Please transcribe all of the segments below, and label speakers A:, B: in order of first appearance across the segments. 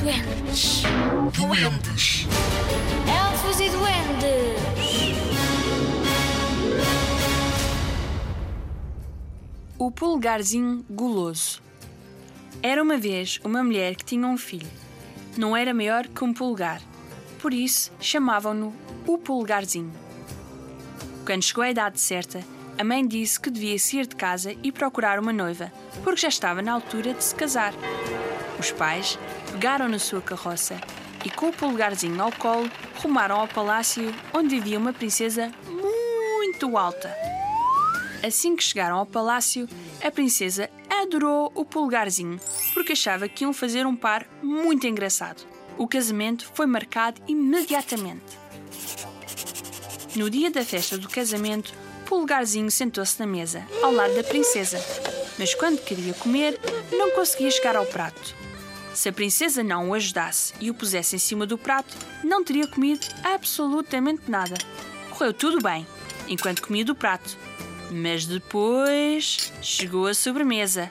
A: Duendes.
B: Duendes.
A: Elfos e duendes.
C: O polegarzinho guloso. Era uma vez uma mulher que tinha um filho. Não era maior que um polegar. Por isso chamavam-no o polegarzinho. Quando chegou à idade certa, a mãe disse que devia sair de casa e procurar uma noiva, porque já estava na altura de se casar. Os pais pegaram na sua carroça e, com o polegarzinho ao colo, rumaram ao palácio onde vivia uma princesa muito alta. Assim que chegaram ao palácio, a princesa adorou o polegarzinho porque achava que iam fazer um par muito engraçado. O casamento foi marcado imediatamente. No dia da festa do casamento, Polegarzinho sentou-se na mesa, ao lado da princesa. Mas quando queria comer, não conseguia chegar ao prato. Se a princesa não o ajudasse e o pusesse em cima do prato, não teria comido absolutamente nada. Correu tudo bem, enquanto comia do prato. Mas depois chegou a sobremesa.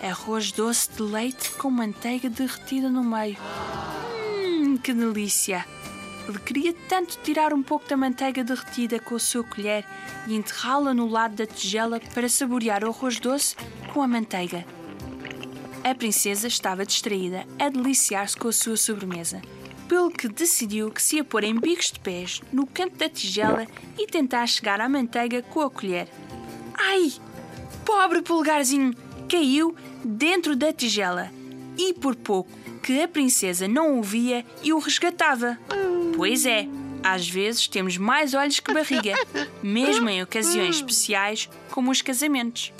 C: Arroz doce de leite com manteiga derretida no meio. Hum, que delícia! Ele queria tanto tirar um pouco da manteiga derretida com a sua colher e enterrá-la no lado da tigela para saborear o arroz doce com a manteiga. A princesa estava distraída a deliciar-se com a sua sobremesa, pelo que decidiu que se ia pôr em bicos de pés no canto da tigela e tentar chegar à manteiga com a colher. Ai! Pobre polegarzinho! Caiu dentro da tigela e por pouco que a princesa não o via e o resgatava. Pois é, às vezes temos mais olhos que barriga, mesmo em ocasiões especiais como os casamentos.